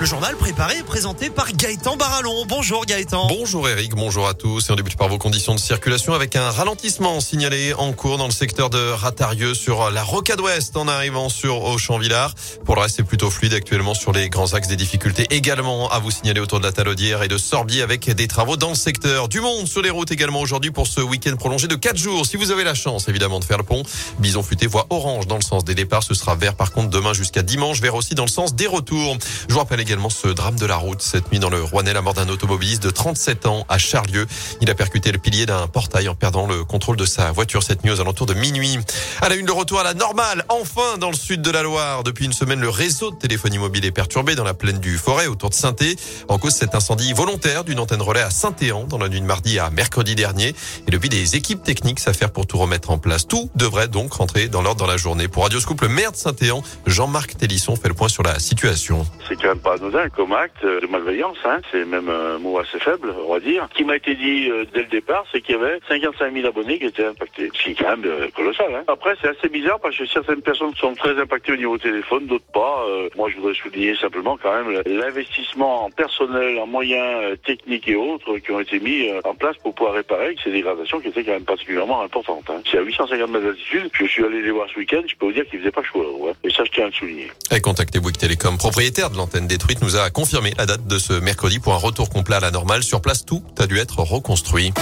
Le journal préparé et présenté par Gaëtan Barallon. Bonjour Gaëtan. Bonjour Eric, bonjour à tous. Et on débute par vos conditions de circulation avec un ralentissement signalé en cours dans le secteur de Ratarieux sur la Rocade Ouest en arrivant sur Auchan-Villard. Pour le reste, c'est plutôt fluide actuellement sur les grands axes des difficultés. Également à vous signaler autour de la Talaudière et de Sorbier avec des travaux dans le secteur. Du monde sur les routes également aujourd'hui pour ce week-end prolongé de 4 jours. Si vous avez la chance évidemment de faire le pont, Bison Futé voit orange dans le sens des départs. Ce sera vert par contre demain jusqu'à dimanche, vert aussi dans le sens des retours. Je vous rappelle ce drame de la route cette nuit dans le Rouennais, la mort d'un automobiliste de 37 ans à Charlieu. Il a percuté le pilier d'un portail en perdant le contrôle de sa voiture cette nuit aux alentours de minuit. À la une, le retour à la normale, enfin dans le sud de la Loire. Depuis une semaine, le réseau de téléphonie mobile est perturbé dans la plaine du Forêt autour de saint En cause, cet incendie volontaire d'une antenne relais à Saint-Éan dans la nuit de mardi à mercredi dernier. Et depuis, des équipes techniques s'affairent pour tout remettre en place. Tout devrait donc rentrer dans l'ordre dans la journée. Pour Radio Scoop, le maire de Saint-Éan, Jean-Marc Télisson, fait le point sur la situation. C'est quand même pas comme acte de malveillance, hein. c'est même un mot assez faible, on va dire. Ce qui m'a été dit euh, dès le départ, c'est qu'il y avait 55 000 abonnés qui étaient impactés. Ce qui est quand même euh, colossal. Hein. Après, c'est assez bizarre parce que certaines personnes sont très impactées au niveau téléphone, d'autres pas. Euh, moi, je voudrais souligner simplement quand même l'investissement en personnel, en moyens techniques et autres qui ont été mis en place pour pouvoir réparer ces dégradations qui étaient quand même particulièrement importantes. Hein. C'est à 850 mètres d'altitude. Je suis allé les voir ce week-end. Je peux vous dire qu'il faisait pas chaud. Là, Et ça, je tiens à le souligner. Et contactez Bouygues Télécom, propriétaire de l'antenne détruite, nous a confirmé la date de ce mercredi pour un retour complet à la normale. Sur place, tout a dû être reconstruit.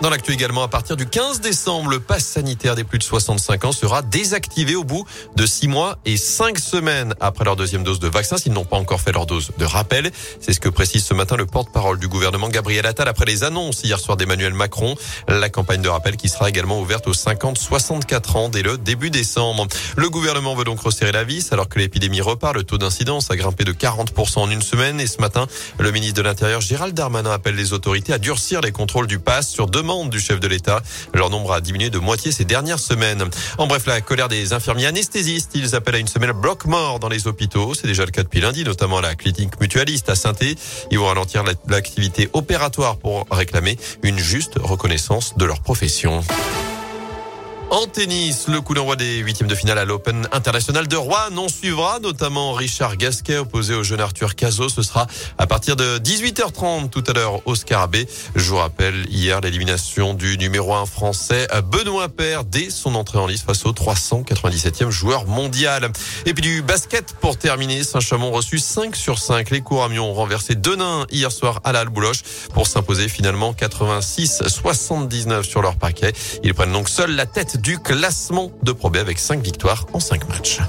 Dans l'actu également, à partir du 15 décembre, le pass sanitaire des plus de 65 ans sera désactivé au bout de 6 mois et 5 semaines après leur deuxième dose de vaccin s'ils n'ont pas encore fait leur dose de rappel. C'est ce que précise ce matin le porte-parole du gouvernement Gabriel Attal après les annonces hier soir d'Emmanuel Macron. La campagne de rappel qui sera également ouverte aux 50-64 ans dès le début décembre. Le gouvernement veut donc resserrer la vis alors que l'épidémie repart. Le taux d'incidence a grimpé de 40% en une semaine et ce matin, le ministre de l'Intérieur Gérald Darmanin appelle les autorités à durcir les contrôles du pass sur du chef de l'État. Leur nombre a diminué de moitié ces dernières semaines. En bref, la colère des infirmiers anesthésistes. Ils appellent à une semaine bloc-mort dans les hôpitaux. C'est déjà le cas depuis lundi, notamment à la clinique mutualiste à saint Ils vont ralentir l'activité opératoire pour réclamer une juste reconnaissance de leur profession. En tennis, le coup d'envoi des huitièmes de finale à l'Open International de Rouen. On suivra notamment Richard Gasquet opposé au jeune Arthur Cazot. Ce sera à partir de 18h30 tout à l'heure au Scarabée. Je vous rappelle hier l'élimination du numéro 1 français Benoît Paire dès son entrée en liste face au 397e joueur mondial. Et puis du basket pour terminer. Saint-Chamond reçu 5 sur 5. Les Couramions ont renversé Denain hier soir à la Bouloche pour s'imposer finalement 86-79 sur leur paquet. Ils prennent donc seuls la du classement de Pro B avec 5 victoires en 5 matchs.